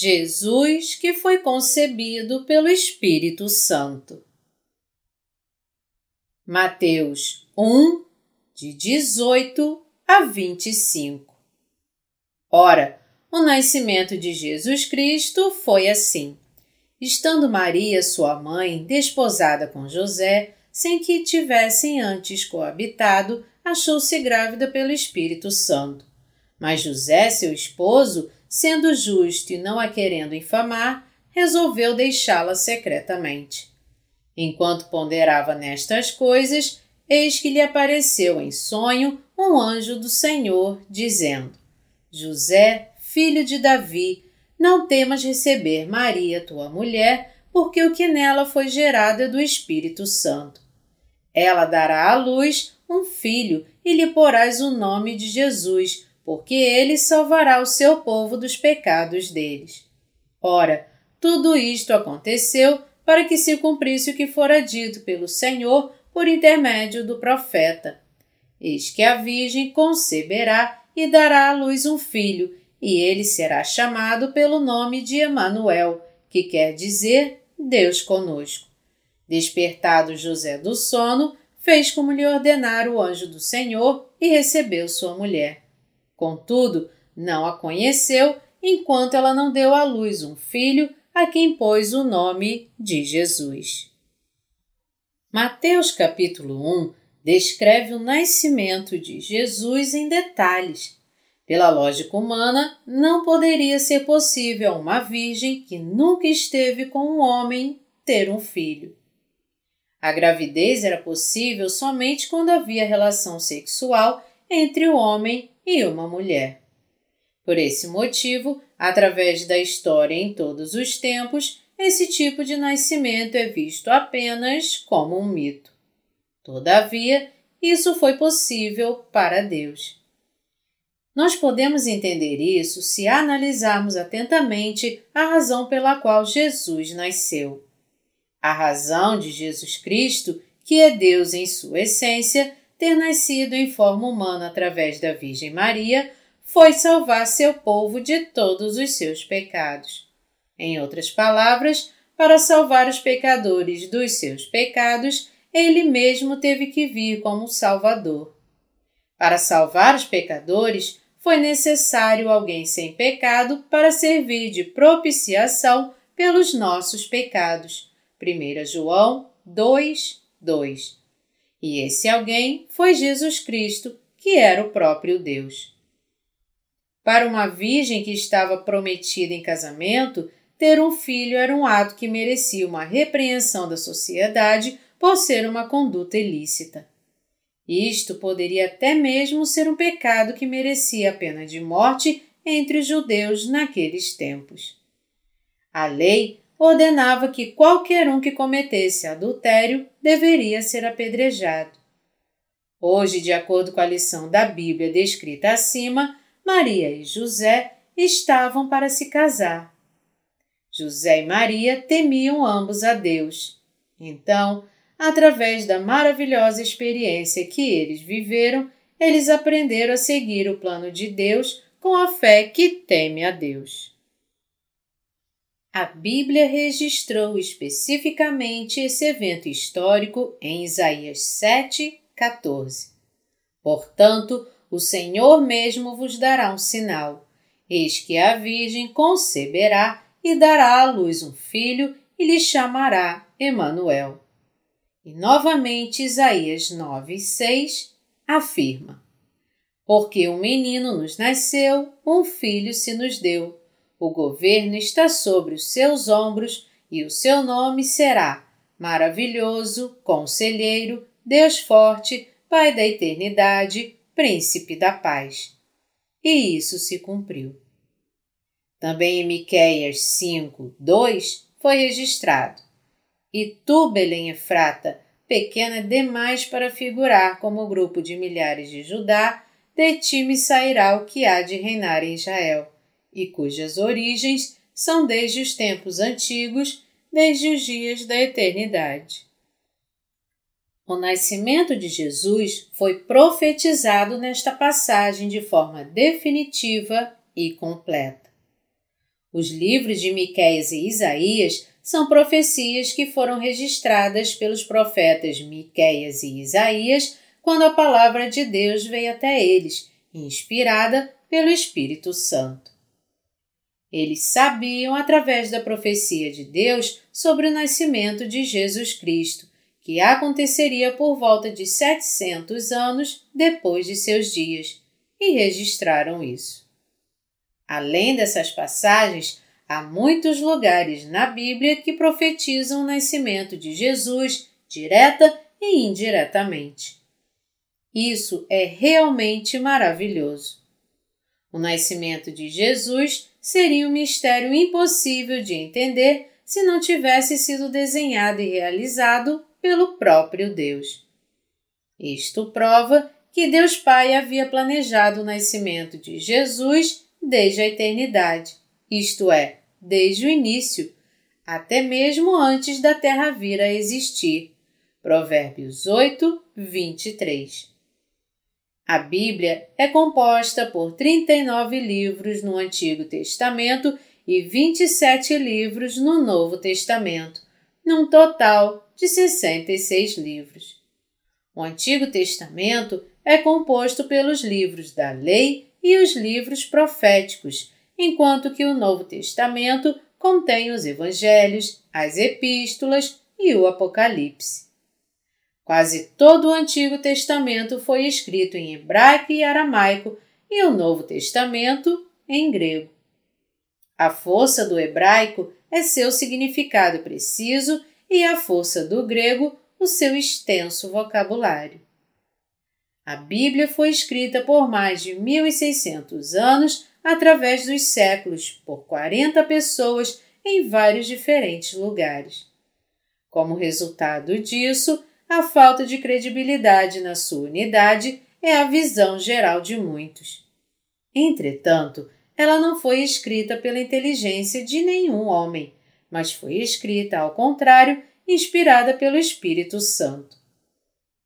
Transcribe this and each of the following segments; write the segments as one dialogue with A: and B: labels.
A: Jesus que foi concebido pelo Espírito Santo. Mateus 1, de 18 a 25 Ora, o nascimento de Jesus Cristo foi assim. Estando Maria, sua mãe, desposada com José, sem que tivessem antes coabitado, achou-se grávida pelo Espírito Santo. Mas José, seu esposo, sendo justo e não a querendo infamar, resolveu deixá-la secretamente. Enquanto ponderava nestas coisas, eis que lhe apareceu em sonho um anjo do Senhor, dizendo: José, filho de Davi, não temas receber Maria, tua mulher, porque o que nela foi gerado é do Espírito Santo. Ela dará à luz um filho e lhe porás o nome de Jesus, porque ele salvará o seu povo dos pecados deles. Ora, tudo isto aconteceu para que se cumprisse o que fora dito pelo Senhor por intermédio do profeta. Eis que a Virgem conceberá e dará à luz um filho, e ele será chamado pelo nome de Emanuel, que quer dizer Deus conosco. Despertado José do sono, fez como lhe ordenara o anjo do Senhor e recebeu sua mulher. Contudo, não a conheceu enquanto ela não deu à luz um filho a quem pôs o nome de Jesus. Mateus capítulo 1 descreve o nascimento de Jesus em detalhes. Pela lógica humana, não poderia ser possível a uma virgem que nunca esteve com um homem ter um filho. A gravidez era possível somente quando havia relação sexual entre o homem e uma mulher. Por esse motivo, através da história em todos os tempos, esse tipo de nascimento é visto apenas como um mito. Todavia, isso foi possível para Deus. Nós podemos entender isso se analisarmos atentamente a razão pela qual Jesus nasceu. A razão de Jesus Cristo, que é Deus em sua essência, ter nascido em forma humana através da Virgem Maria, foi salvar seu povo de todos os seus pecados. Em outras palavras, para salvar os pecadores dos seus pecados, ele mesmo teve que vir como Salvador. Para salvar os pecadores, foi necessário alguém sem pecado para servir de propiciação pelos nossos pecados. 1 João 2, 2 e esse alguém foi Jesus Cristo, que era o próprio Deus. Para uma virgem que estava prometida em casamento, ter um filho era um ato que merecia uma repreensão da sociedade por ser uma conduta ilícita. Isto poderia até mesmo ser um pecado que merecia a pena de morte entre os judeus naqueles tempos. A lei ordenava que qualquer um que cometesse adultério deveria ser apedrejado. Hoje, de acordo com a lição da Bíblia descrita acima, Maria e José estavam para se casar. José e Maria temiam ambos a Deus. Então, através da maravilhosa experiência que eles viveram, eles aprenderam a seguir o plano de Deus com a fé que teme a Deus. A Bíblia registrou especificamente esse evento histórico em Isaías 7, 14. Portanto, o Senhor mesmo vos dará um sinal. Eis que a Virgem conceberá e dará à luz um filho e lhe chamará Emanuel. E novamente Isaías 9, 6 afirma: Porque um menino nos nasceu, um filho se nos deu o governo está sobre os seus ombros e o seu nome será Maravilhoso, Conselheiro, Deus Forte, Pai da Eternidade, Príncipe da Paz. E isso se cumpriu. Também em Miqueias 5, 2 foi registrado: E tu, Belém Efrata, pequena demais para figurar como grupo de milhares de Judá, de ti me sairá o que há de reinar em Israel e cujas origens são desde os tempos antigos, desde os dias da eternidade. O nascimento de Jesus foi profetizado nesta passagem de forma definitiva e completa. Os livros de Miqueias e Isaías são profecias que foram registradas pelos profetas Miqueias e Isaías quando a palavra de Deus veio até eles, inspirada pelo Espírito Santo. Eles sabiam, através da profecia de Deus, sobre o nascimento de Jesus Cristo, que aconteceria por volta de 700 anos depois de seus dias, e registraram isso. Além dessas passagens, há muitos lugares na Bíblia que profetizam o nascimento de Jesus, direta e indiretamente. Isso é realmente maravilhoso. O nascimento de Jesus seria um mistério impossível de entender se não tivesse sido desenhado e realizado pelo próprio Deus. Isto prova que Deus Pai havia planejado o nascimento de Jesus desde a eternidade, isto é, desde o início, até mesmo antes da terra vir a existir. Provérbios 8, 23. A Bíblia é composta por 39 livros no Antigo Testamento e 27 livros no Novo Testamento, num total de 66 livros. O Antigo Testamento é composto pelos livros da Lei e os livros proféticos, enquanto que o Novo Testamento contém os Evangelhos, as Epístolas e o Apocalipse. Quase todo o Antigo Testamento foi escrito em hebraico e aramaico e o Novo Testamento em grego. A força do hebraico é seu significado preciso e a força do grego o seu extenso vocabulário. A Bíblia foi escrita por mais de 1600 anos através dos séculos por 40 pessoas em vários diferentes lugares. Como resultado disso, a falta de credibilidade na sua unidade é a visão geral de muitos. Entretanto, ela não foi escrita pela inteligência de nenhum homem, mas foi escrita, ao contrário, inspirada pelo Espírito Santo.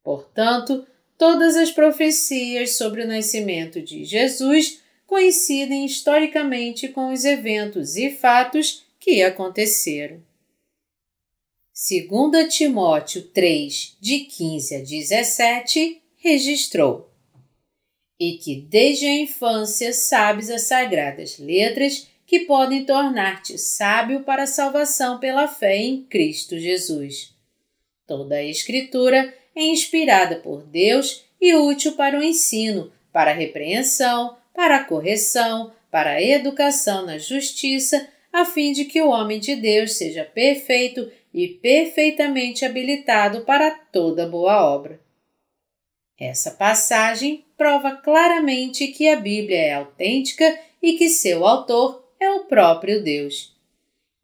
A: Portanto, todas as profecias sobre o nascimento de Jesus coincidem historicamente com os eventos e fatos que aconteceram. 2 Timóteo 3, de 15 a 17, registrou: E que desde a infância sabes as sagradas letras que podem tornar-te sábio para a salvação pela fé em Cristo Jesus. Toda a Escritura é inspirada por Deus e útil para o ensino, para a repreensão, para a correção, para a educação na justiça, a fim de que o homem de Deus seja perfeito e perfeitamente habilitado para toda boa obra. Essa passagem prova claramente que a Bíblia é autêntica e que seu autor é o próprio Deus.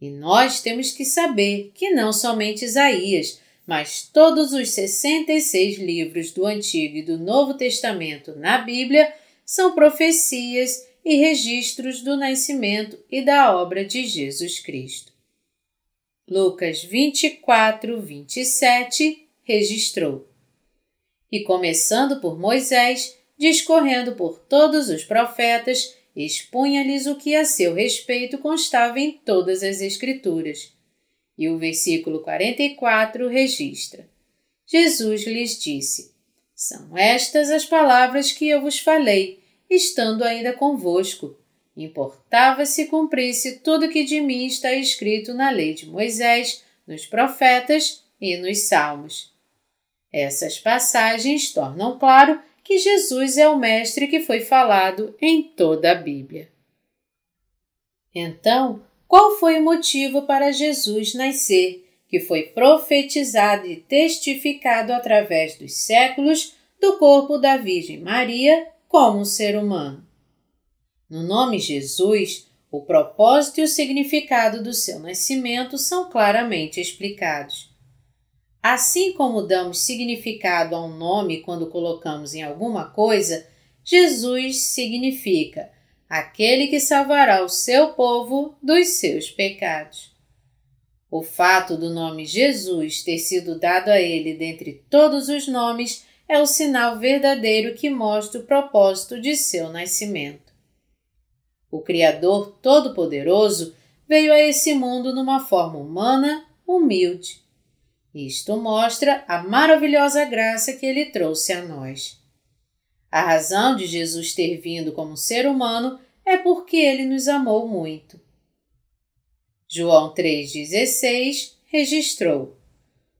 A: E nós temos que saber que não somente Isaías, mas todos os 66 livros do Antigo e do Novo Testamento na Bíblia são profecias e registros do nascimento e da obra de Jesus Cristo. Lucas 24, 27 registrou. E começando por Moisés, discorrendo por todos os profetas, expunha-lhes o que a seu respeito constava em todas as Escrituras. E o versículo 44 registra: Jesus lhes disse: São estas as palavras que eu vos falei, estando ainda convosco Importava se cumprisse tudo que de mim está escrito na lei de Moisés, nos profetas e nos salmos. Essas passagens tornam claro que Jesus é o Mestre que foi falado em toda a Bíblia. Então, qual foi o motivo para Jesus nascer, que foi profetizado e testificado através dos séculos do corpo da Virgem Maria como um ser humano? No nome Jesus, o propósito e o significado do seu nascimento são claramente explicados. Assim como damos significado a um nome quando colocamos em alguma coisa, Jesus significa aquele que salvará o seu povo dos seus pecados. O fato do nome Jesus ter sido dado a ele dentre todos os nomes é o sinal verdadeiro que mostra o propósito de seu nascimento. O Criador Todo-Poderoso veio a esse mundo numa forma humana, humilde. Isto mostra a maravilhosa graça que ele trouxe a nós. A razão de Jesus ter vindo como ser humano é porque ele nos amou muito. João 3,16 registrou: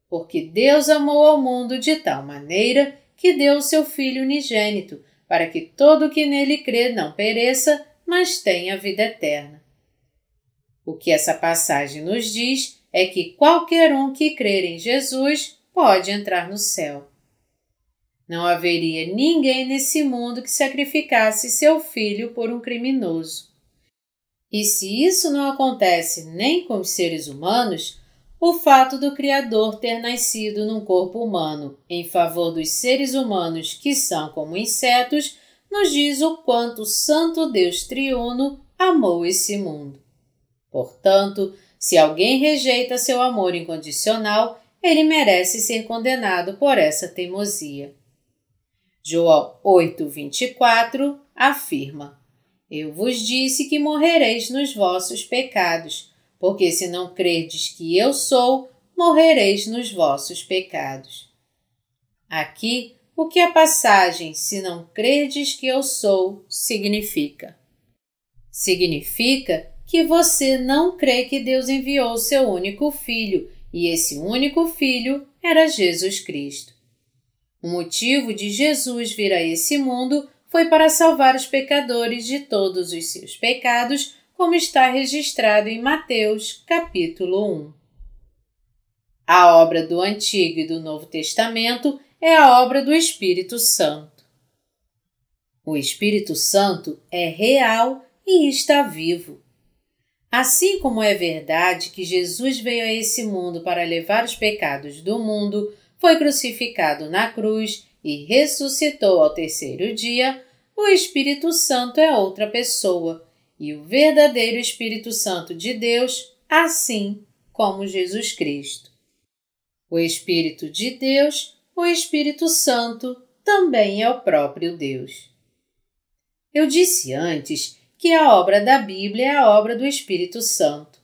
A: Porque Deus amou ao mundo de tal maneira que deu o seu Filho unigênito, para que todo o que nele crê não pereça, mas tenha vida eterna. O que essa passagem nos diz é que qualquer um que crer em Jesus pode entrar no céu. Não haveria ninguém nesse mundo que sacrificasse seu filho por um criminoso. E se isso não acontece nem com os seres humanos, o fato do Criador ter nascido num corpo humano em favor dos seres humanos que são como insetos nos diz o quanto o Santo Deus Triuno amou esse mundo. Portanto, se alguém rejeita seu amor incondicional, ele merece ser condenado por essa teimosia. João 8:24 afirma: Eu vos disse que morrereis nos vossos pecados, porque se não crerdes que eu sou, morrereis nos vossos pecados. Aqui, o que a passagem se não crerdes que eu sou significa? Significa que você não crê que Deus enviou seu único filho, e esse único filho era Jesus Cristo. O motivo de Jesus vir a esse mundo foi para salvar os pecadores de todos os seus pecados, como está registrado em Mateus, capítulo 1. A obra do Antigo e do Novo Testamento é a obra do Espírito Santo. O Espírito Santo é real e está vivo. Assim como é verdade que Jesus veio a esse mundo para levar os pecados do mundo, foi crucificado na cruz e ressuscitou ao terceiro dia, o Espírito Santo é outra pessoa e o verdadeiro Espírito Santo de Deus, assim como Jesus Cristo. O Espírito de Deus, o Espírito Santo, também é o próprio Deus. Eu disse antes que a obra da Bíblia é a obra do Espírito Santo.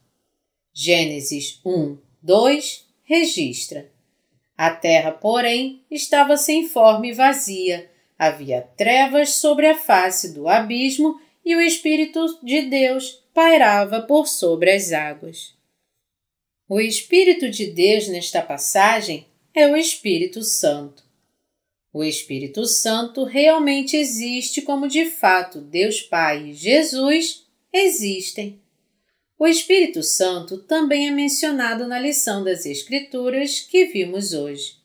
A: Gênesis 1, 2 registra: a terra, porém, estava sem forma e vazia. Havia trevas sobre a face do abismo e o Espírito de Deus pairava por sobre as águas. O Espírito de Deus nesta passagem é o Espírito Santo. O Espírito Santo realmente existe como de fato Deus Pai e Jesus existem. O Espírito Santo também é mencionado na lição das Escrituras que vimos hoje.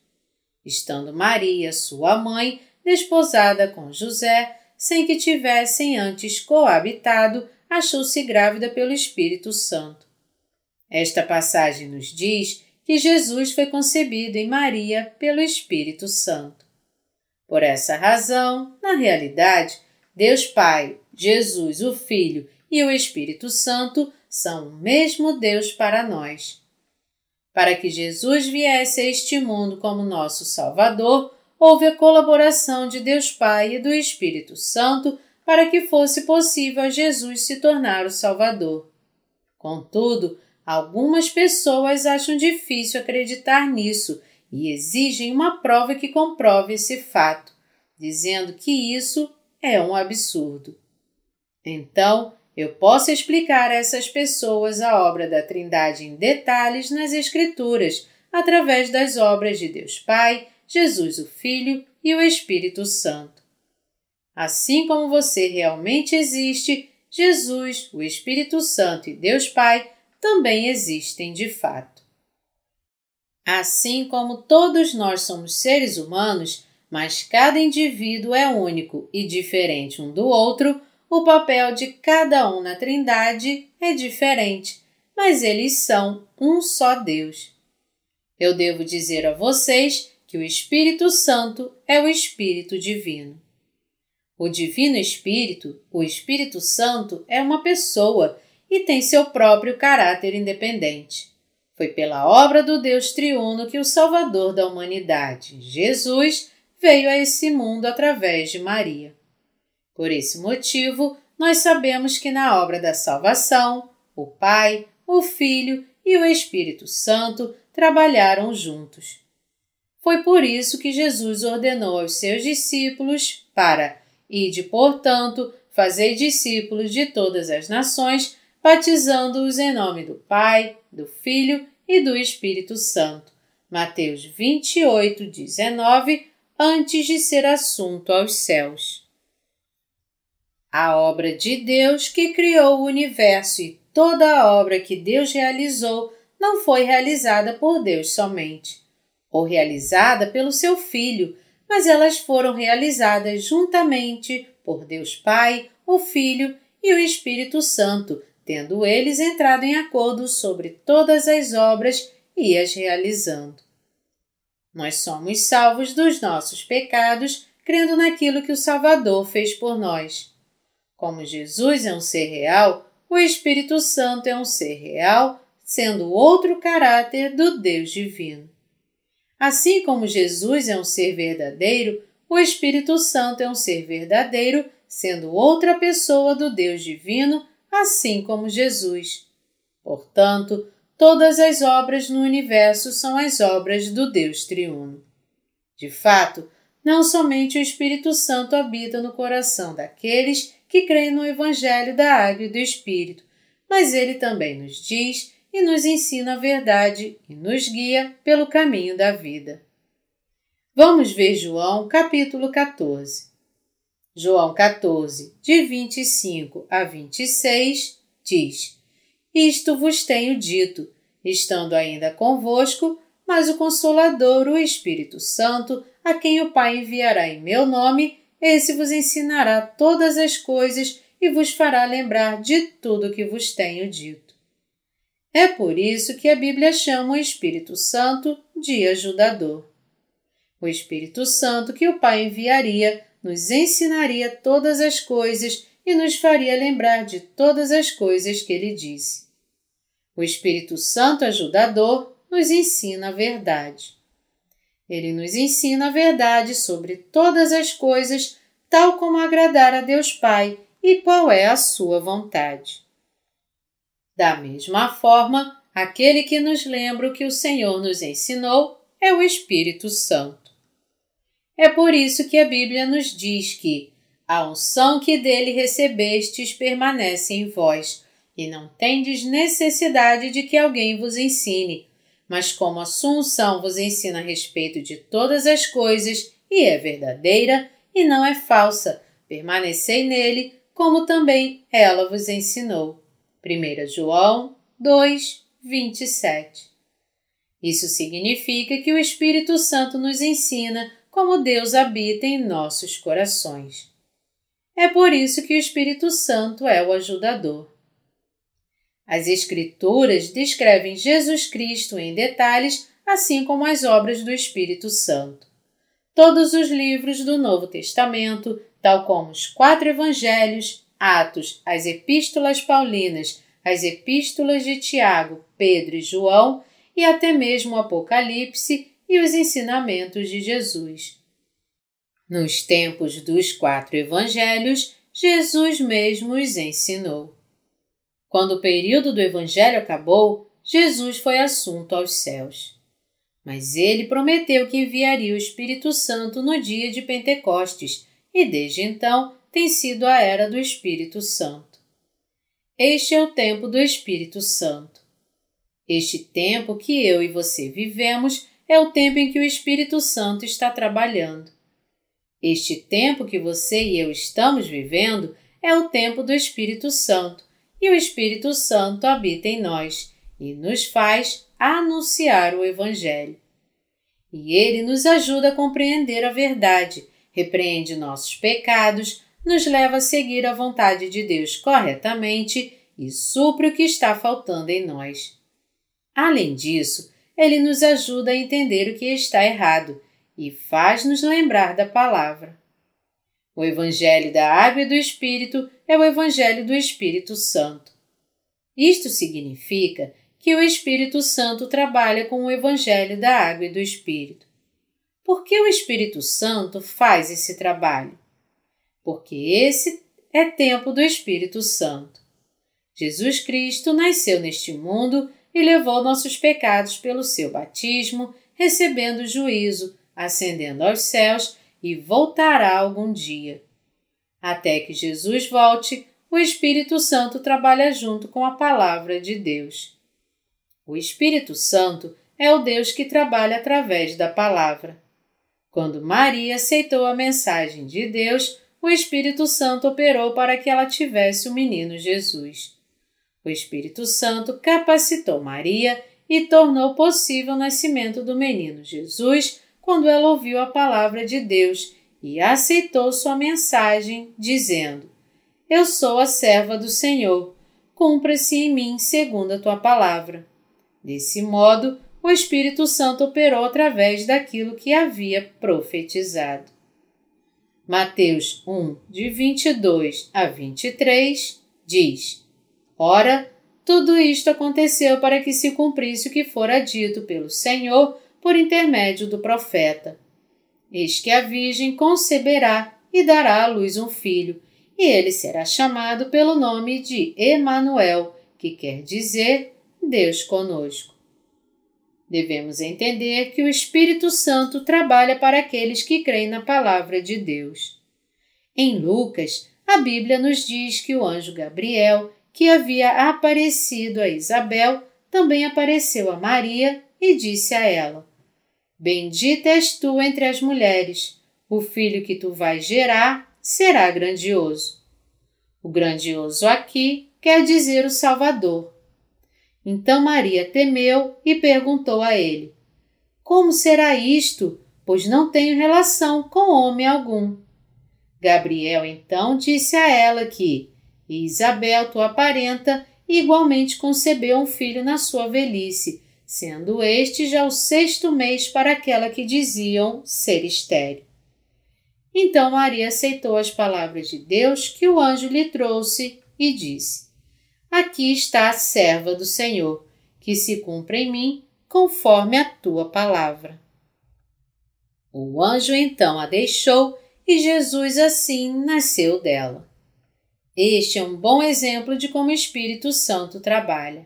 A: Estando Maria, sua mãe, desposada com José, sem que tivessem antes coabitado, achou-se grávida pelo Espírito Santo. Esta passagem nos diz que Jesus foi concebido em Maria pelo Espírito Santo. Por essa razão, na realidade, Deus Pai, Jesus, o Filho e o Espírito Santo são o mesmo Deus para nós. Para que Jesus viesse a este mundo como nosso Salvador, houve a colaboração de Deus Pai e do Espírito Santo para que fosse possível a Jesus se tornar o Salvador. Contudo, algumas pessoas acham difícil acreditar nisso e exigem uma prova que comprove esse fato, dizendo que isso é um absurdo. Então, eu posso explicar a essas pessoas a obra da Trindade em detalhes nas Escrituras, através das obras de Deus Pai, Jesus o Filho e o Espírito Santo. Assim como você realmente existe, Jesus, o Espírito Santo e Deus Pai também existem de fato. Assim como todos nós somos seres humanos, mas cada indivíduo é único e diferente um do outro, o papel de cada um na Trindade é diferente, mas eles são um só Deus. Eu devo dizer a vocês que o Espírito Santo é o Espírito Divino. O Divino Espírito, o Espírito Santo, é uma pessoa e tem seu próprio caráter independente. Foi pela obra do Deus triuno que o Salvador da humanidade, Jesus, veio a esse mundo através de Maria. Por esse motivo, nós sabemos que na obra da salvação, o Pai, o Filho e o Espírito Santo trabalharam juntos. Foi por isso que Jesus ordenou aos seus discípulos para Ide, portanto, fazei discípulos de todas as nações, batizando-os em nome do Pai, do Filho e do Espírito Santo. Mateus 28, 19, antes de ser assunto aos céus. A obra de Deus que criou o universo e toda a obra que Deus realizou não foi realizada por Deus somente, ou realizada pelo seu Filho, mas elas foram realizadas juntamente por Deus Pai, o Filho e o Espírito Santo, tendo eles entrado em acordo sobre todas as obras e as realizando. Nós somos salvos dos nossos pecados, crendo naquilo que o Salvador fez por nós. Como Jesus é um ser real, o Espírito Santo é um ser real, sendo outro caráter do Deus divino. Assim como Jesus é um ser verdadeiro, o Espírito Santo é um ser verdadeiro, sendo outra pessoa do Deus divino, assim como Jesus. Portanto, todas as obras no universo são as obras do Deus triuno. De fato, não somente o Espírito Santo habita no coração daqueles que creem no Evangelho da Água e do Espírito, mas ele também nos diz e nos ensina a verdade e nos guia pelo caminho da vida. Vamos ver João capítulo 14. João 14, de 25 a 26, diz: Isto vos tenho dito, estando ainda convosco, mas o Consolador, o Espírito Santo, a quem o Pai enviará em meu nome, esse vos ensinará todas as coisas e vos fará lembrar de tudo que vos tenho dito. É por isso que a Bíblia chama o Espírito Santo de ajudador. O Espírito Santo que o Pai enviaria nos ensinaria todas as coisas e nos faria lembrar de todas as coisas que ele disse. O Espírito Santo ajudador nos ensina a verdade. Ele nos ensina a verdade sobre todas as coisas, tal como agradar a Deus Pai e qual é a sua vontade. Da mesma forma, aquele que nos lembra o que o Senhor nos ensinou é o Espírito Santo. É por isso que a Bíblia nos diz que a unção que dele recebestes permanece em vós, e não tendes necessidade de que alguém vos ensine, mas como a sua unção vos ensina a respeito de todas as coisas, e é verdadeira e não é falsa, permanecei nele, como também ela vos ensinou. 1 João 2, 27. Isso significa que o Espírito Santo nos ensina como Deus habita em nossos corações. É por isso que o Espírito Santo é o ajudador. As Escrituras descrevem Jesus Cristo em detalhes, assim como as obras do Espírito Santo. Todos os livros do Novo Testamento, tal como os quatro Evangelhos, Atos, as Epístolas Paulinas, as Epístolas de Tiago, Pedro e João e até mesmo o Apocalipse e os ensinamentos de Jesus. Nos tempos dos quatro Evangelhos, Jesus mesmo os ensinou. Quando o período do Evangelho acabou, Jesus foi assunto aos céus. Mas ele prometeu que enviaria o Espírito Santo no dia de Pentecostes, e desde então tem sido a era do Espírito Santo. Este é o tempo do Espírito Santo. Este tempo que eu e você vivemos é o tempo em que o Espírito Santo está trabalhando. Este tempo que você e eu estamos vivendo é o tempo do Espírito Santo, e o Espírito Santo habita em nós e nos faz anunciar o Evangelho. E ele nos ajuda a compreender a verdade, repreende nossos pecados, nos leva a seguir a vontade de Deus corretamente e supre o que está faltando em nós. Além disso, ele nos ajuda a entender o que está errado e faz-nos lembrar da palavra. O Evangelho da Água e do Espírito é o Evangelho do Espírito Santo. Isto significa que o Espírito Santo trabalha com o Evangelho da Água e do Espírito. Por que o Espírito Santo faz esse trabalho? porque esse é tempo do Espírito Santo. Jesus Cristo nasceu neste mundo e levou nossos pecados pelo seu batismo, recebendo juízo, ascendendo aos céus e voltará algum dia. Até que Jesus volte, o Espírito Santo trabalha junto com a Palavra de Deus. O Espírito Santo é o Deus que trabalha através da Palavra. Quando Maria aceitou a mensagem de Deus, o Espírito Santo operou para que ela tivesse o menino Jesus. O Espírito Santo capacitou Maria e tornou possível o nascimento do menino Jesus quando ela ouviu a palavra de Deus e aceitou sua mensagem, dizendo: Eu sou a serva do Senhor, cumpra-se em mim segundo a tua palavra. Desse modo, o Espírito Santo operou através daquilo que havia profetizado. Mateus 1, de 22 a 23, diz: Ora, tudo isto aconteceu para que se cumprisse o que fora dito pelo Senhor por intermédio do profeta. Eis que a Virgem conceberá e dará à luz um filho, e ele será chamado pelo nome de Emanuel, que quer dizer Deus conosco. Devemos entender que o Espírito Santo trabalha para aqueles que creem na palavra de Deus. Em Lucas, a Bíblia nos diz que o anjo Gabriel que havia aparecido a Isabel, também apareceu a Maria e disse a ela: Bendita és tu entre as mulheres, o filho que tu vais gerar será grandioso. O grandioso aqui quer dizer o Salvador. Então Maria temeu e perguntou a ele: Como será isto? Pois não tenho relação com homem algum. Gabriel então disse a ela que e Isabel, tua parenta, igualmente concebeu um filho na sua velhice, sendo este já o sexto mês para aquela que diziam ser estéril. Então Maria aceitou as palavras de Deus que o anjo lhe trouxe e disse: Aqui está a serva do Senhor, que se cumpra em mim conforme a tua palavra. O anjo então a deixou e Jesus assim nasceu dela. Este é um bom exemplo de como o Espírito Santo trabalha.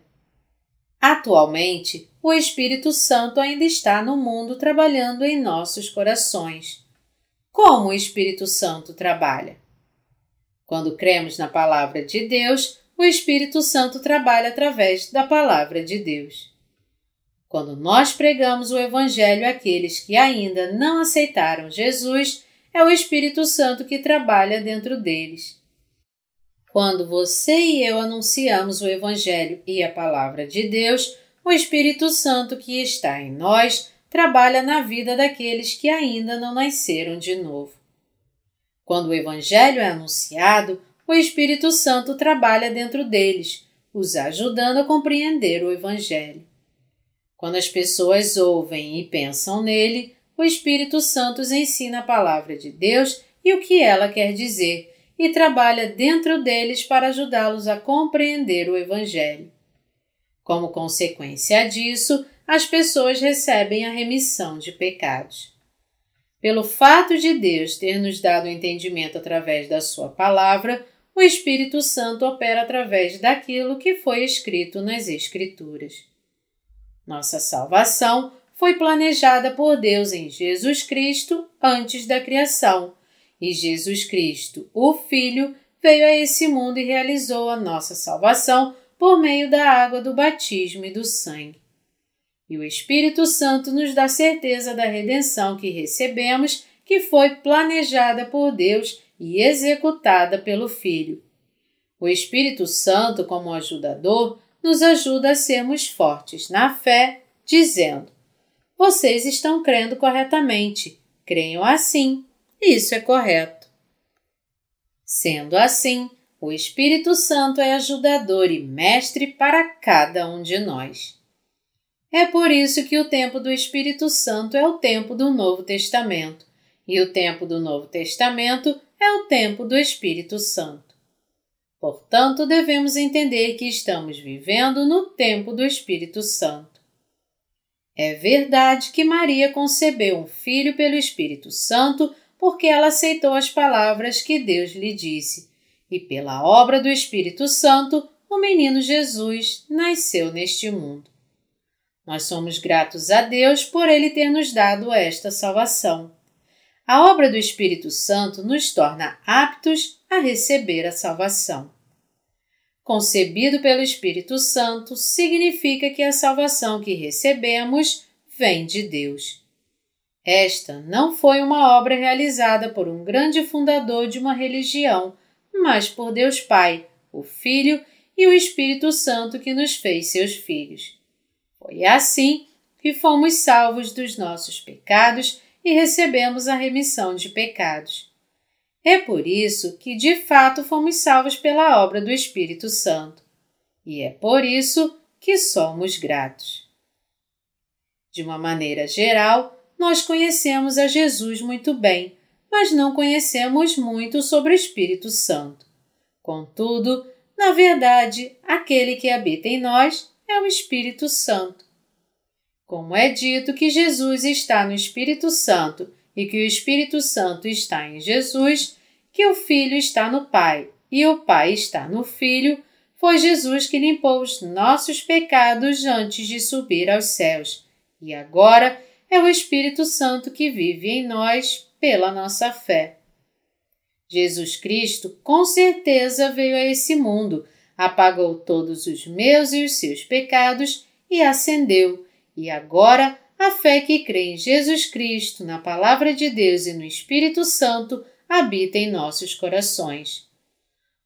A: Atualmente, o Espírito Santo ainda está no mundo trabalhando em nossos corações. Como o Espírito Santo trabalha? Quando cremos na Palavra de Deus, o Espírito Santo trabalha através da Palavra de Deus. Quando nós pregamos o Evangelho àqueles que ainda não aceitaram Jesus, é o Espírito Santo que trabalha dentro deles. Quando você e eu anunciamos o Evangelho e a Palavra de Deus, o Espírito Santo que está em nós trabalha na vida daqueles que ainda não nasceram de novo. Quando o Evangelho é anunciado, o Espírito Santo trabalha dentro deles, os ajudando a compreender o Evangelho. Quando as pessoas ouvem e pensam nele, o Espírito Santo os ensina a palavra de Deus e o que ela quer dizer e trabalha dentro deles para ajudá-los a compreender o Evangelho. Como consequência disso, as pessoas recebem a remissão de pecados. Pelo fato de Deus ter nos dado o entendimento através da Sua palavra, o Espírito Santo opera através daquilo que foi escrito nas Escrituras. Nossa salvação foi planejada por Deus em Jesus Cristo antes da criação e Jesus Cristo, o Filho, veio a esse mundo e realizou a nossa salvação por meio da água do batismo e do sangue. E o Espírito Santo nos dá certeza da redenção que recebemos, que foi planejada por Deus e executada pelo Filho. O Espírito Santo, como ajudador, nos ajuda a sermos fortes na fé, dizendo: Vocês estão crendo corretamente, creiam assim isso é correto. Sendo assim, o Espírito Santo é ajudador e mestre para cada um de nós. É por isso que o tempo do Espírito Santo é o tempo do Novo Testamento, e o tempo do Novo Testamento é o tempo do Espírito Santo. Portanto, devemos entender que estamos vivendo no tempo do Espírito Santo. É verdade que Maria concebeu um filho pelo Espírito Santo porque ela aceitou as palavras que Deus lhe disse, e pela obra do Espírito Santo, o menino Jesus nasceu neste mundo. Nós somos gratos a Deus por Ele ter nos dado esta salvação. A obra do Espírito Santo nos torna aptos a receber a salvação. Concebido pelo Espírito Santo significa que a salvação que recebemos vem de Deus. Esta não foi uma obra realizada por um grande fundador de uma religião, mas por Deus Pai, o Filho e o Espírito Santo que nos fez seus filhos. Foi assim que fomos salvos dos nossos pecados e recebemos a remissão de pecados. É por isso que de fato fomos salvos pela obra do Espírito Santo. E é por isso que somos gratos. De uma maneira geral, nós conhecemos a Jesus muito bem, mas não conhecemos muito sobre o Espírito Santo. Contudo, na verdade, aquele que habita em nós é o Espírito Santo. Como é dito que Jesus está no Espírito Santo e que o Espírito Santo está em Jesus, que o Filho está no Pai e o Pai está no Filho, foi Jesus que limpou os nossos pecados antes de subir aos céus. E agora é o Espírito Santo que vive em nós pela nossa fé. Jesus Cristo com certeza veio a esse mundo, apagou todos os meus e os seus pecados e ascendeu, e agora a fé que crê em Jesus Cristo, na Palavra de Deus e no Espírito Santo habita em nossos corações.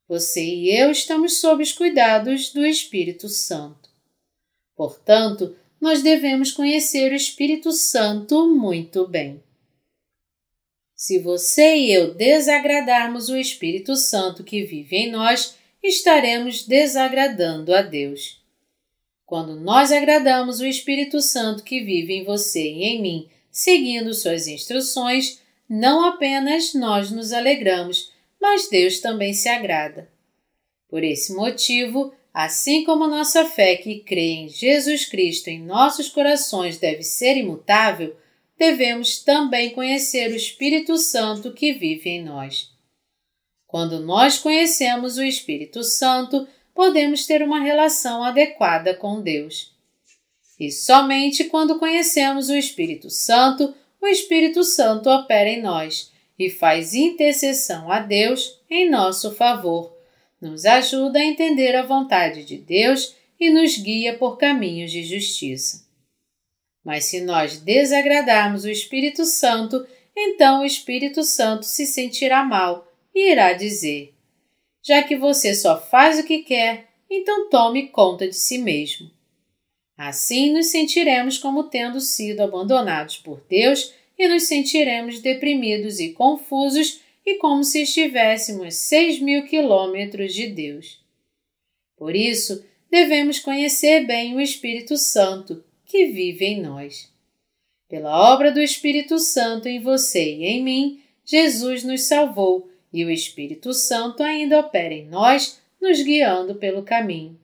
A: Você e eu estamos sob os cuidados do Espírito Santo. Portanto, nós devemos conhecer o Espírito Santo muito bem. Se você e eu desagradarmos o Espírito Santo que vive em nós, estaremos desagradando a Deus. Quando nós agradamos o Espírito Santo que vive em você e em mim, seguindo suas instruções, não apenas nós nos alegramos, mas Deus também se agrada. Por esse motivo, assim como nossa fé que crê em Jesus Cristo em nossos corações deve ser imutável, devemos também conhecer o Espírito Santo que vive em nós. Quando nós conhecemos o Espírito Santo, podemos ter uma relação adequada com Deus. E somente quando conhecemos o Espírito Santo, o Espírito Santo opera em nós e faz intercessão a Deus em nosso favor, nos ajuda a entender a vontade de Deus e nos guia por caminhos de justiça. Mas se nós desagradarmos o Espírito Santo, então o Espírito Santo se sentirá mal e irá dizer: Já que você só faz o que quer, então tome conta de si mesmo. Assim nos sentiremos como tendo sido abandonados por Deus e nos sentiremos deprimidos e confusos e como se estivéssemos seis mil quilômetros de Deus. Por isso, devemos conhecer bem o Espírito Santo que vive em nós. Pela obra do Espírito Santo em você e em mim, Jesus nos salvou e o Espírito Santo ainda opera em nós, nos guiando pelo caminho.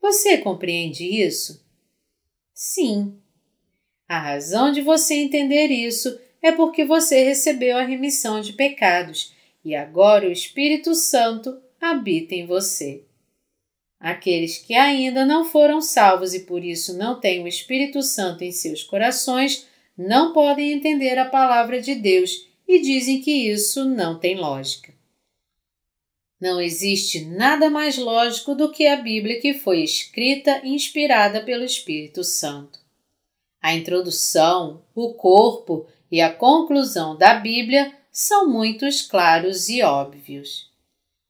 A: Você compreende isso? Sim. A razão de você entender isso é porque você recebeu a remissão de pecados e agora o Espírito Santo habita em você. Aqueles que ainda não foram salvos e por isso não têm o Espírito Santo em seus corações não podem entender a palavra de Deus e dizem que isso não tem lógica. Não existe nada mais lógico do que a Bíblia que foi escrita e inspirada pelo Espírito Santo. A introdução, o corpo e a conclusão da Bíblia são muitos claros e óbvios.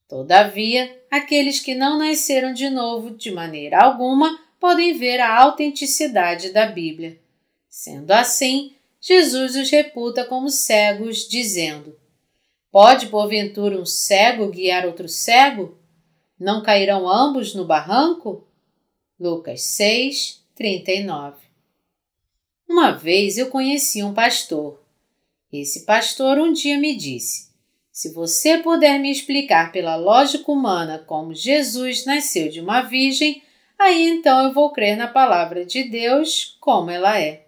A: Todavia, aqueles que não nasceram de novo de maneira alguma podem ver a autenticidade da Bíblia. Sendo assim, Jesus os reputa como cegos, dizendo: Pode, porventura, um cego guiar outro cego? Não cairão ambos no barranco? Lucas 6, 39 Uma vez eu conheci um pastor. Esse pastor um dia me disse: Se você puder me explicar pela lógica humana como Jesus nasceu de uma virgem, aí então eu vou crer na palavra de Deus como ela é.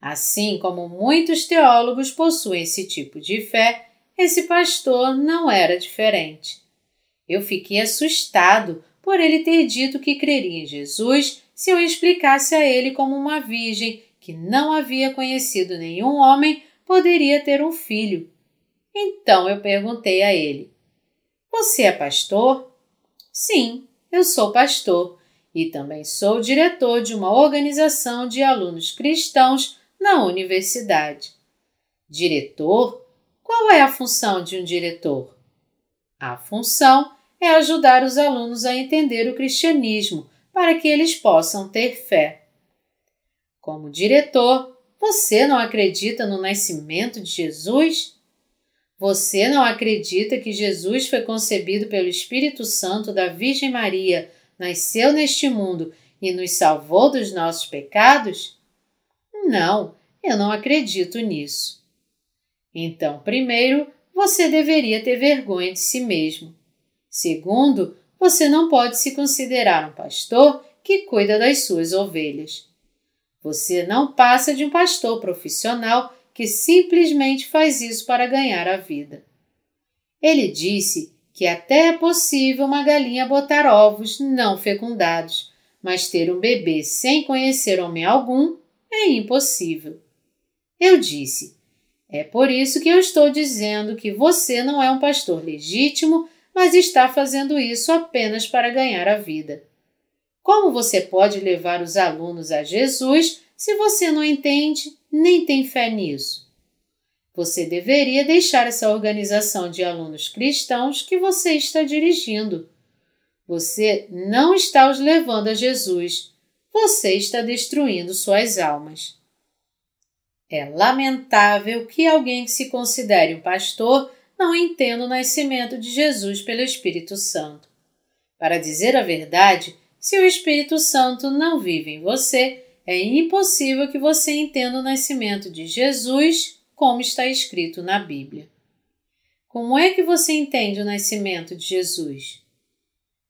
A: Assim como muitos teólogos possuem esse tipo de fé, esse pastor não era diferente. Eu fiquei assustado por ele ter dito que creria em Jesus se eu explicasse a ele como uma virgem que não havia conhecido nenhum homem poderia ter um filho. Então eu perguntei a ele: Você é pastor? Sim, eu sou pastor e também sou diretor de uma organização de alunos cristãos na universidade. Diretor? Qual é a função de um diretor? A função é ajudar os alunos a entender o cristianismo para que eles possam ter fé. Como diretor, você não acredita no nascimento de Jesus? Você não acredita que Jesus foi concebido pelo Espírito Santo da Virgem Maria, nasceu neste mundo e nos salvou dos nossos pecados? Não, eu não acredito nisso. Então, primeiro, você deveria ter vergonha de si mesmo. Segundo, você não pode se considerar um pastor que cuida das suas ovelhas. Você não passa de um pastor profissional que simplesmente faz isso para ganhar a vida. Ele disse que até é possível uma galinha botar ovos não fecundados, mas ter um bebê sem conhecer homem algum é impossível. Eu disse: é por isso que eu estou dizendo que você não é um pastor legítimo, mas está fazendo isso apenas para ganhar a vida. Como você pode levar os alunos a Jesus se você não entende nem tem fé nisso? Você deveria deixar essa organização de alunos cristãos que você está dirigindo. Você não está os levando a Jesus, você está destruindo suas almas. É lamentável que alguém que se considere um pastor não entenda o nascimento de Jesus pelo Espírito Santo. Para dizer a verdade, se o Espírito Santo não vive em você, é impossível que você entenda o nascimento de Jesus como está escrito na Bíblia. Como é que você entende o nascimento de Jesus?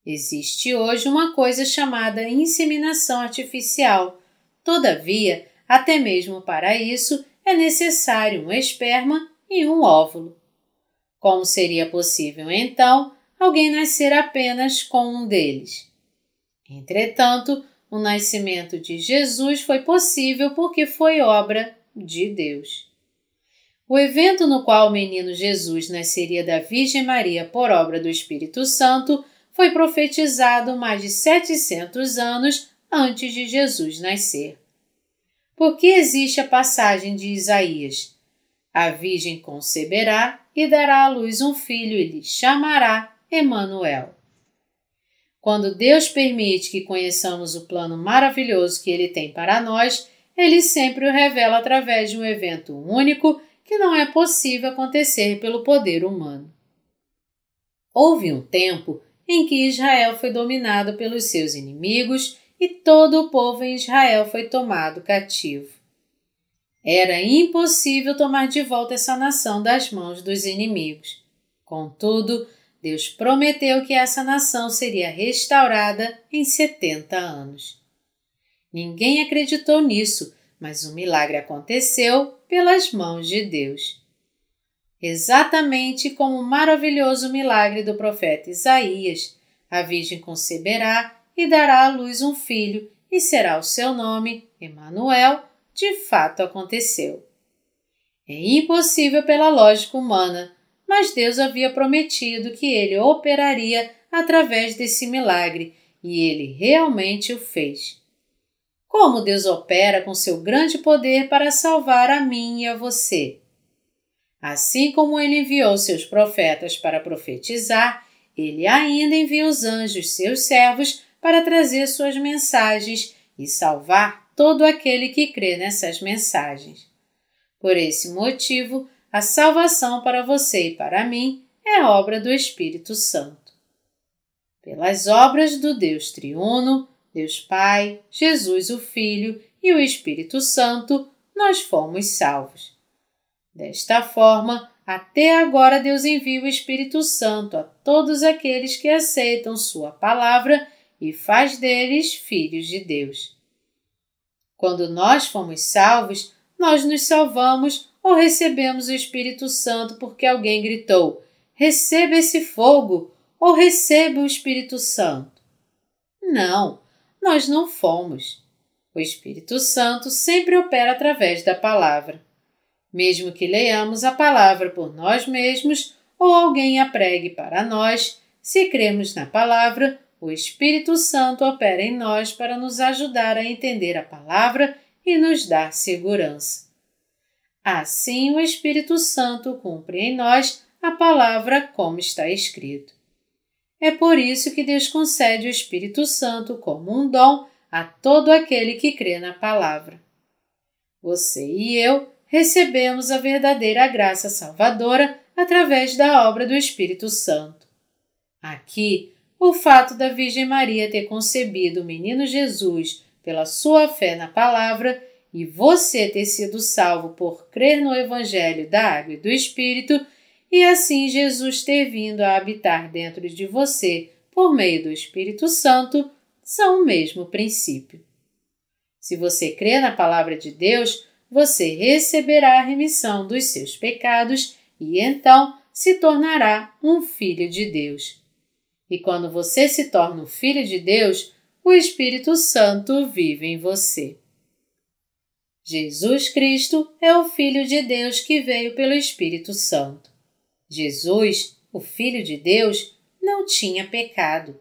A: Existe hoje uma coisa chamada inseminação artificial. Todavia, até mesmo para isso, é necessário um esperma e um óvulo. Como seria possível, então, alguém nascer apenas com um deles? Entretanto, o nascimento de Jesus foi possível porque foi obra de Deus. O evento no qual o menino Jesus nasceria da Virgem Maria por obra do Espírito Santo foi profetizado mais de 700 anos antes de Jesus nascer. Por que existe a passagem de Isaías: A Virgem conceberá e dará à luz um filho e lhe chamará Emanuel. Quando Deus permite que conheçamos o plano maravilhoso que Ele tem para nós, Ele sempre o revela através de um evento único que não é possível acontecer pelo poder humano. Houve um tempo em que Israel foi dominado pelos seus inimigos e todo o povo em Israel foi tomado cativo. Era impossível tomar de volta essa nação das mãos dos inimigos. Contudo, Deus prometeu que essa nação seria restaurada em 70 anos. Ninguém acreditou nisso, mas o milagre aconteceu pelas mãos de Deus. Exatamente como o maravilhoso milagre do profeta Isaías, a Virgem conceberá e dará à luz um filho, e será o seu nome Emanuel, de fato aconteceu. É impossível pela lógica humana, mas Deus havia prometido que ele operaria através desse milagre, e ele realmente o fez. Como Deus opera com seu grande poder para salvar a mim e a você? Assim como ele enviou seus profetas para profetizar, ele ainda envia os anjos, seus servos, para trazer suas mensagens e salvar todo aquele que crê nessas mensagens. Por esse motivo, a salvação para você e para mim é obra do Espírito Santo. Pelas obras do Deus Triuno, Deus Pai, Jesus o Filho e o Espírito Santo, nós fomos salvos. Desta forma, até agora Deus envia o Espírito Santo a todos aqueles que aceitam Sua palavra e faz deles filhos de Deus. Quando nós fomos salvos, nós nos salvamos ou recebemos o Espírito Santo porque alguém gritou: Receba esse fogo! ou receba o Espírito Santo. Não, nós não fomos. O Espírito Santo sempre opera através da palavra. Mesmo que leiamos a palavra por nós mesmos ou alguém a pregue para nós, se cremos na palavra, o Espírito Santo opera em nós para nos ajudar a entender a palavra e nos dar segurança. Assim, o Espírito Santo cumpre em nós a palavra como está escrito. É por isso que Deus concede o Espírito Santo como um dom a todo aquele que crê na palavra. Você e eu recebemos a verdadeira graça salvadora através da obra do Espírito Santo. Aqui, o fato da Virgem Maria ter concebido o menino Jesus pela sua fé na palavra e você ter sido salvo por crer no Evangelho da Água e do Espírito, e assim Jesus ter vindo a habitar dentro de você por meio do Espírito Santo, são o mesmo princípio. Se você crê na palavra de Deus, você receberá a remissão dos seus pecados e então se tornará um filho de Deus. E quando você se torna um filho de Deus, o Espírito Santo vive em você. Jesus Cristo é o Filho de Deus que veio pelo Espírito Santo. Jesus, o Filho de Deus, não tinha pecado.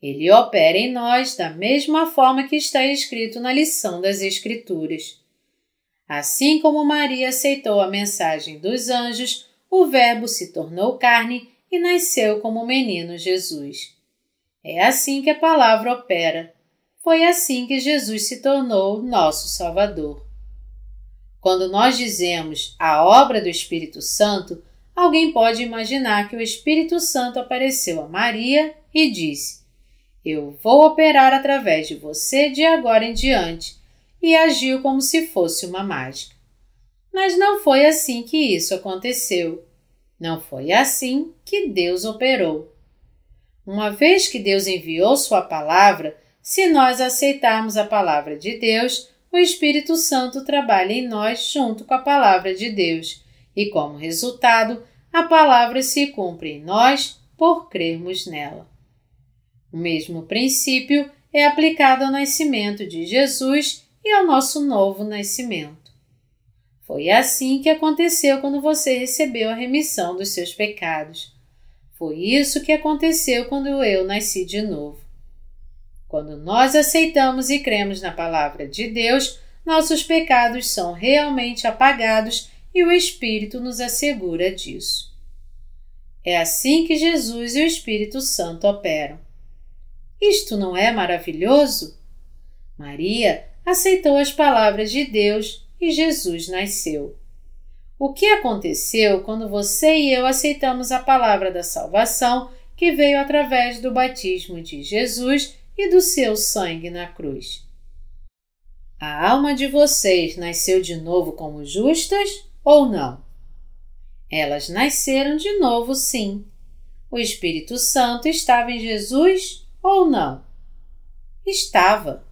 A: Ele opera em nós da mesma forma que está escrito na lição das Escrituras. Assim como Maria aceitou a mensagem dos anjos, o Verbo se tornou carne e nasceu como o menino Jesus. É assim que a palavra opera. Foi assim que Jesus se tornou nosso Salvador. Quando nós dizemos a obra do Espírito Santo, alguém pode imaginar que o Espírito Santo apareceu a Maria e disse: Eu vou operar através de você de agora em diante e agiu como se fosse uma mágica. Mas não foi assim que isso aconteceu. Não foi assim que Deus operou. Uma vez que Deus enviou Sua palavra, se nós aceitarmos a palavra de Deus, o Espírito Santo trabalha em nós junto com a palavra de Deus, e como resultado, a palavra se cumpre em nós por crermos nela. O mesmo princípio é aplicado ao nascimento de Jesus e ao nosso novo nascimento. Foi assim que aconteceu quando você recebeu a remissão dos seus pecados. Foi isso que aconteceu quando eu nasci de novo. Quando nós aceitamos e cremos na palavra de Deus, nossos pecados são realmente apagados e o Espírito nos assegura disso. É assim que Jesus e o Espírito Santo operam. Isto não é maravilhoso? Maria aceitou as palavras de Deus e Jesus nasceu. O que aconteceu quando você e eu aceitamos a palavra da salvação que veio através do batismo de Jesus e do seu sangue na cruz? A alma de vocês nasceu de novo como justas ou não? Elas nasceram de novo, sim. O Espírito Santo estava em Jesus ou não? Estava.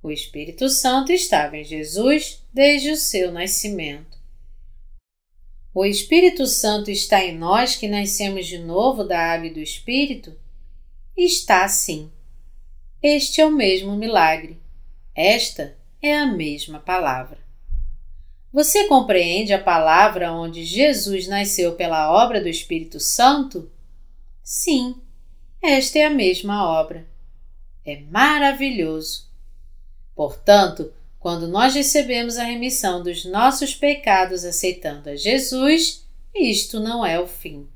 A: O Espírito Santo estava em Jesus desde o seu nascimento. O Espírito Santo está em nós que nascemos de novo da água e do Espírito? Está sim. Este é o mesmo milagre. Esta é a mesma palavra. Você compreende a palavra onde Jesus nasceu pela obra do Espírito Santo? Sim, esta é a mesma obra. É maravilhoso. Portanto, quando nós recebemos a remissão dos nossos pecados aceitando a Jesus, isto não é o fim.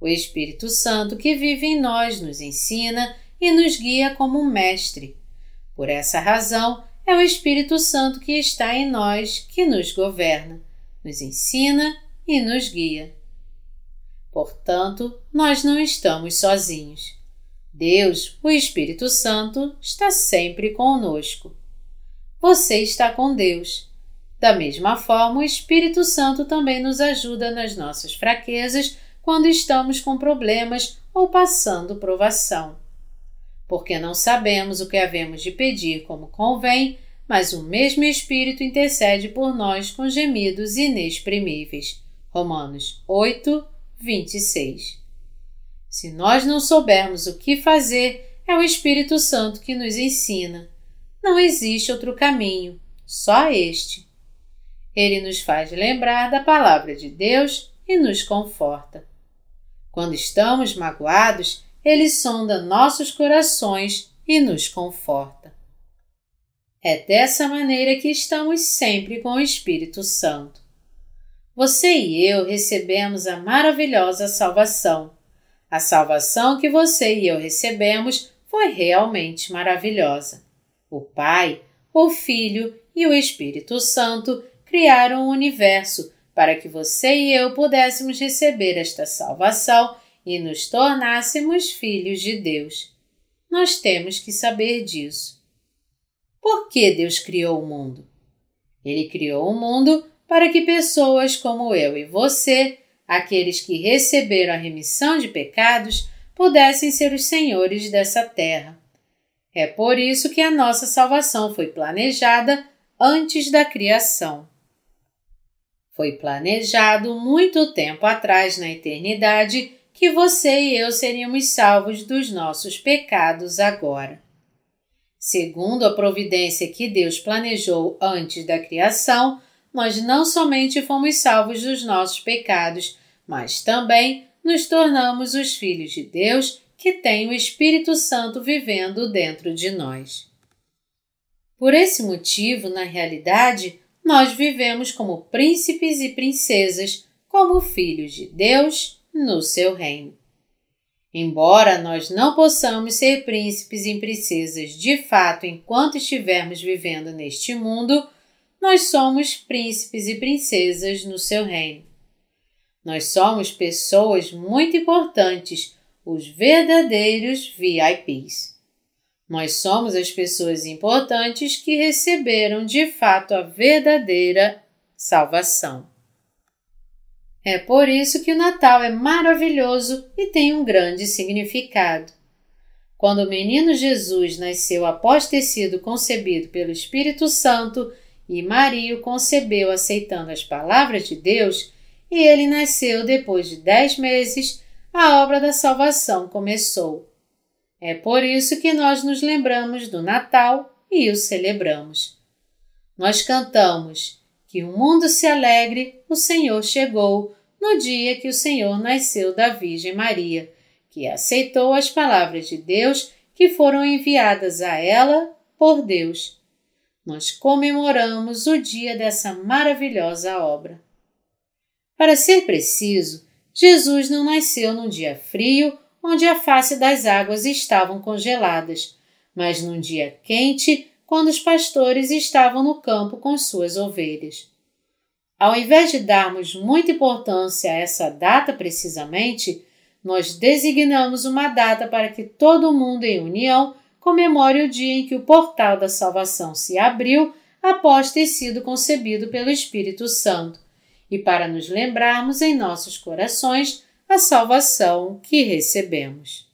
A: O Espírito Santo que vive em nós nos ensina e nos guia como um mestre. Por essa razão, é o Espírito Santo que está em nós que nos governa, nos ensina e nos guia. Portanto, nós não estamos sozinhos. Deus, o Espírito Santo, está sempre conosco. Você está com Deus. Da mesma forma, o Espírito Santo também nos ajuda nas nossas fraquezas quando estamos com problemas ou passando provação. Porque não sabemos o que havemos de pedir como convém, mas o mesmo Espírito intercede por nós com gemidos inexprimíveis. Romanos 8, 26. Se nós não soubermos o que fazer, É o Espírito Santo que nos ensina. Não existe outro caminho, só este. Ele nos faz lembrar da palavra de Deus e nos conforta. Quando estamos magoados, ele sonda nossos corações e nos conforta. É dessa maneira que estamos sempre com o Espírito Santo. Você e eu recebemos a maravilhosa salvação. A salvação que você e eu recebemos foi realmente maravilhosa. O Pai, o Filho e o Espírito Santo criaram o universo para que você e eu pudéssemos receber esta salvação e nos tornássemos filhos de Deus. Nós temos que saber disso. Por que Deus criou o mundo? Ele criou o mundo para que pessoas como eu e você, aqueles que receberam a remissão de pecados, pudessem ser os senhores dessa terra. É por isso que a nossa salvação foi planejada antes da criação. Foi planejado muito tempo atrás na eternidade que você e eu seríamos salvos dos nossos pecados agora. Segundo a providência que Deus planejou antes da criação, nós não somente fomos salvos dos nossos pecados, mas também nos tornamos os filhos de Deus que tem o Espírito Santo vivendo dentro de nós. Por esse motivo, na realidade, nós vivemos como príncipes e princesas, como filhos de Deus no seu reino. Embora nós não possamos ser príncipes e princesas de fato enquanto estivermos vivendo neste mundo, nós somos príncipes e princesas no seu reino. Nós somos pessoas muito importantes, os verdadeiros VIPs. Nós somos as pessoas importantes que receberam de fato a verdadeira salvação. É por isso que o Natal é maravilhoso e tem um grande significado. Quando o menino Jesus nasceu após ter sido concebido pelo Espírito Santo e Maria o concebeu aceitando as palavras de Deus, e ele nasceu depois de dez meses, a obra da salvação começou. É por isso que nós nos lembramos do Natal e o celebramos. Nós cantamos que o mundo se alegre, o Senhor chegou no dia que o Senhor nasceu da Virgem Maria, que aceitou as palavras de Deus que foram enviadas a ela por Deus. Nós comemoramos o dia dessa maravilhosa obra. Para ser preciso, Jesus não nasceu num dia frio onde a face das águas estavam congeladas, mas num dia quente, quando os pastores estavam no campo com suas ovelhas. Ao invés de darmos muita importância a essa data precisamente, nós designamos uma data para que todo mundo em união comemore o dia em que o portal da salvação se abriu após ter sido concebido pelo Espírito Santo, e para nos lembrarmos em nossos corações a salvação que recebemos.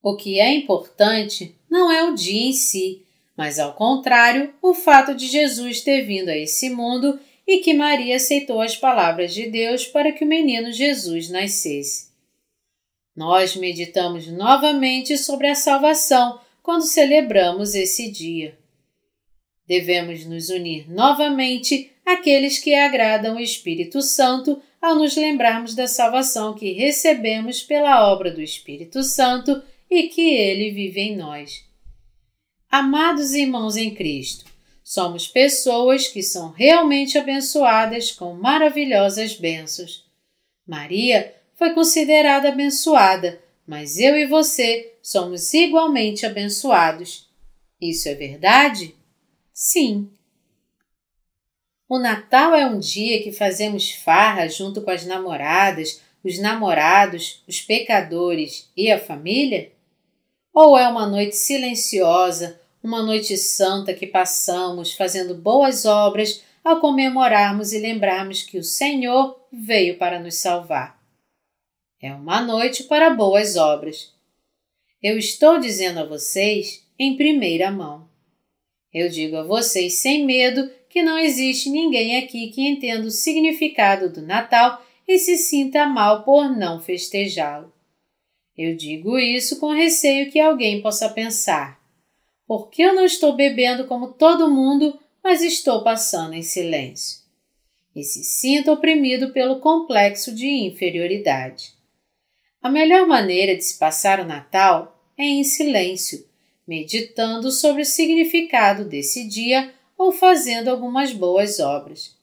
A: O que é importante não é o dia em si, mas ao contrário, o fato de Jesus ter vindo a esse mundo e que Maria aceitou as palavras de Deus para que o menino Jesus nascesse. Nós meditamos novamente sobre a salvação quando celebramos esse dia. Devemos nos unir novamente àqueles que agradam o Espírito Santo ao nos lembrarmos da salvação que recebemos pela obra do Espírito Santo e que ele vive em nós. Amados irmãos em Cristo, somos pessoas que são realmente abençoadas com maravilhosas bênçãos. Maria foi considerada abençoada, mas eu e você somos igualmente abençoados. Isso é verdade? Sim. O Natal é um dia que fazemos farra junto com as namoradas, os namorados, os pecadores e a família? Ou é uma noite silenciosa, uma noite santa que passamos fazendo boas obras ao comemorarmos e lembrarmos que o Senhor veio para nos salvar? É uma noite para boas obras. Eu estou dizendo a vocês em primeira mão. Eu digo a vocês sem medo que não existe ninguém aqui que entenda o significado do Natal e se sinta mal por não festejá-lo. Eu digo isso com receio que alguém possa pensar: por que eu não estou bebendo como todo mundo, mas estou passando em silêncio? E se sinta oprimido pelo complexo de inferioridade. A melhor maneira de se passar o Natal é em silêncio, meditando sobre o significado desse dia ou fazendo algumas boas obras.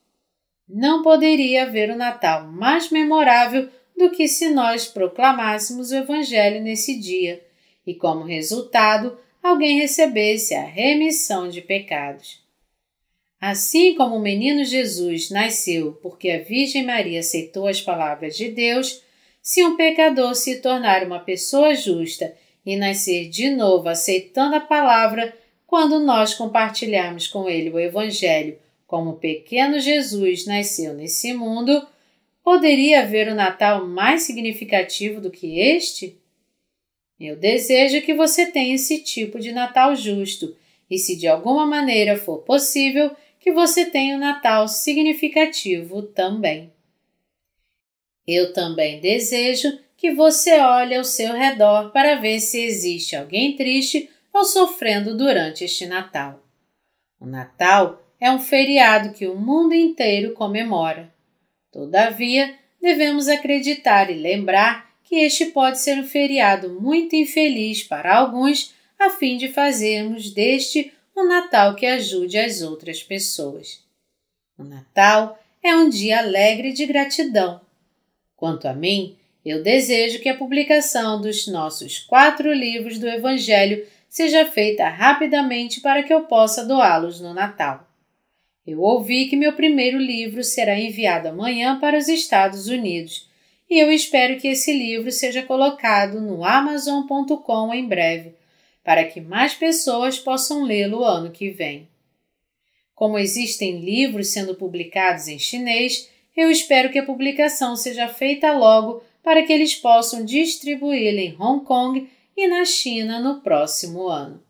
A: Não poderia haver o Natal mais memorável do que se nós proclamássemos o Evangelho nesse dia e, como resultado, alguém recebesse a remissão de pecados. Assim como o menino Jesus nasceu porque a Virgem Maria aceitou as palavras de Deus, se um pecador se tornar uma pessoa justa e nascer de novo aceitando a palavra, quando nós compartilharmos com ele o Evangelho como o pequeno Jesus nasceu nesse mundo, poderia haver um Natal mais significativo do que este? Eu desejo que você tenha esse tipo de Natal justo e, se de alguma maneira for possível, que você tenha um Natal significativo também. Eu também desejo que você olhe ao seu redor para ver se existe alguém triste ou sofrendo durante este Natal. O Natal é um feriado que o mundo inteiro comemora. Todavia, devemos acreditar e lembrar que este pode ser um feriado muito infeliz para alguns, a fim de fazermos deste um Natal que ajude as outras pessoas. O Natal é um dia alegre de gratidão. Quanto a mim, eu desejo que a publicação dos nossos quatro livros do Evangelho seja feita rapidamente para que eu possa doá-los no Natal. Eu ouvi que meu primeiro livro será enviado amanhã para os Estados Unidos e eu espero que esse livro seja colocado no Amazon.com em breve, para que mais pessoas possam lê-lo ano que vem. Como existem livros sendo publicados em chinês, eu espero que a publicação seja feita logo para que eles possam distribuí-lo em Hong Kong e na China no próximo ano.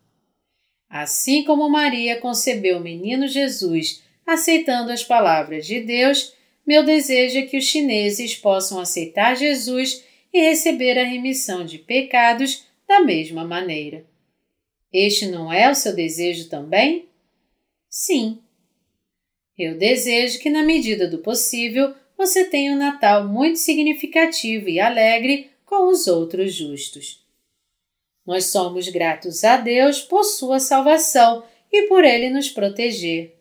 A: Assim como Maria concebeu o menino Jesus aceitando as palavras de Deus, meu desejo é que os chineses possam aceitar Jesus e receber a remissão de pecados da mesma maneira. Este não é o seu desejo também? Sim. Eu desejo que, na medida do possível, você tenha um Natal muito significativo e alegre com os outros justos. Nós somos gratos a Deus por sua salvação e por ele nos proteger.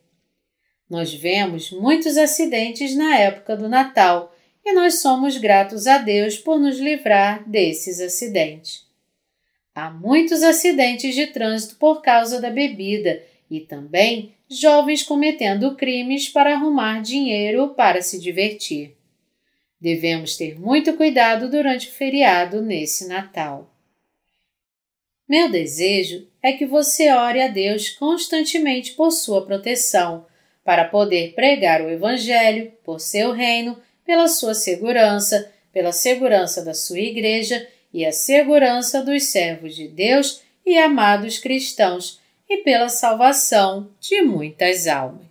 A: Nós vemos muitos acidentes na época do Natal e nós somos gratos a Deus por nos livrar desses acidentes. Há muitos acidentes de trânsito por causa da bebida e também jovens cometendo crimes para arrumar dinheiro para se divertir. Devemos ter muito cuidado durante o feriado nesse Natal. Meu desejo é que você ore a Deus constantemente por sua proteção para poder pregar o Evangelho por seu reino, pela sua segurança, pela segurança da sua igreja e a segurança dos servos de Deus e amados cristãos, e pela salvação de muitas almas.